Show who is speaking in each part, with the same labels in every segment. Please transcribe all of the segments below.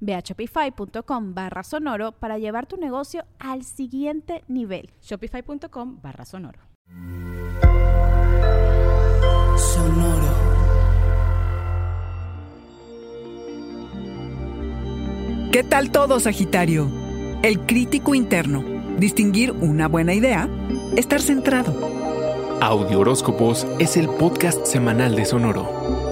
Speaker 1: Ve a shopify.com barra sonoro para llevar tu negocio al siguiente nivel.
Speaker 2: Shopify.com barra sonoro.
Speaker 3: Sonoro. ¿Qué tal todo, Sagitario? El crítico interno. Distinguir una buena idea. Estar centrado.
Speaker 4: Audio Horóscopos es el podcast semanal de Sonoro.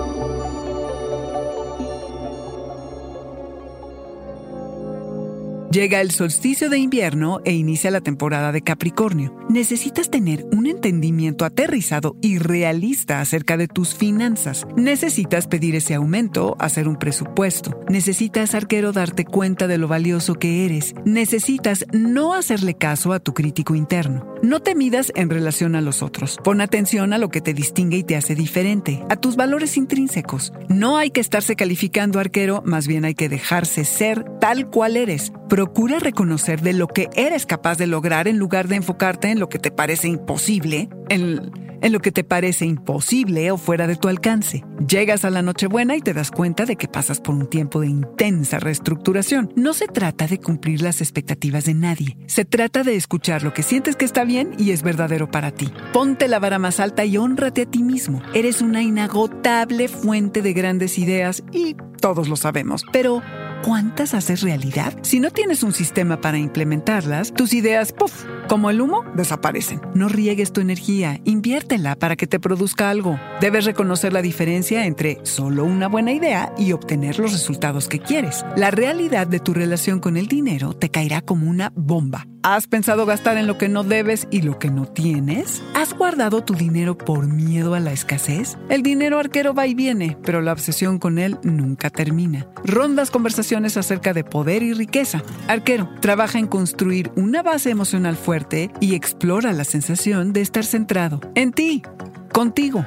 Speaker 3: Llega el solsticio de invierno e inicia la temporada de Capricornio. Necesitas tener un entendimiento aterrizado y realista acerca de tus finanzas. Necesitas pedir ese aumento, hacer un presupuesto. Necesitas, arquero, darte cuenta de lo valioso que eres. Necesitas no hacerle caso a tu crítico interno. No te midas en relación a los otros. Pon atención a lo que te distingue y te hace diferente, a tus valores intrínsecos. No hay que estarse calificando, arquero, más bien hay que dejarse ser tal cual eres. Procura reconocer de lo que eres capaz de lograr en lugar de enfocarte en lo que te parece imposible, en, en, lo que te parece imposible o fuera de tu alcance. Llegas a la Nochebuena y te das cuenta de que pasas por un tiempo de intensa reestructuración. No se trata de cumplir las expectativas de nadie. Se trata de escuchar lo que sientes que está bien y es verdadero para ti. Ponte la vara más alta y honrate a ti mismo. Eres una inagotable fuente de grandes ideas y todos lo sabemos. Pero ¿cuántas haces realidad? Si no tienes un sistema para implementarlas, tus ideas, puff, como el humo, desaparecen. No riegues tu energía, inviértela para que te produzca algo. Debes reconocer la diferencia entre solo una buena idea y obtener los resultados que quieres. La realidad de tu relación con el dinero te caerá como una bomba. ¿Has pensado gastar en lo que no debes y lo que no tienes? ¿Has guardado tu dinero por miedo a la escasez? El dinero arquero va y viene, pero la obsesión con él nunca termina. Rondas conversaciones acerca de poder y riqueza. Arquero, trabaja en construir una base emocional fuerte y explora la sensación de estar centrado en ti, contigo.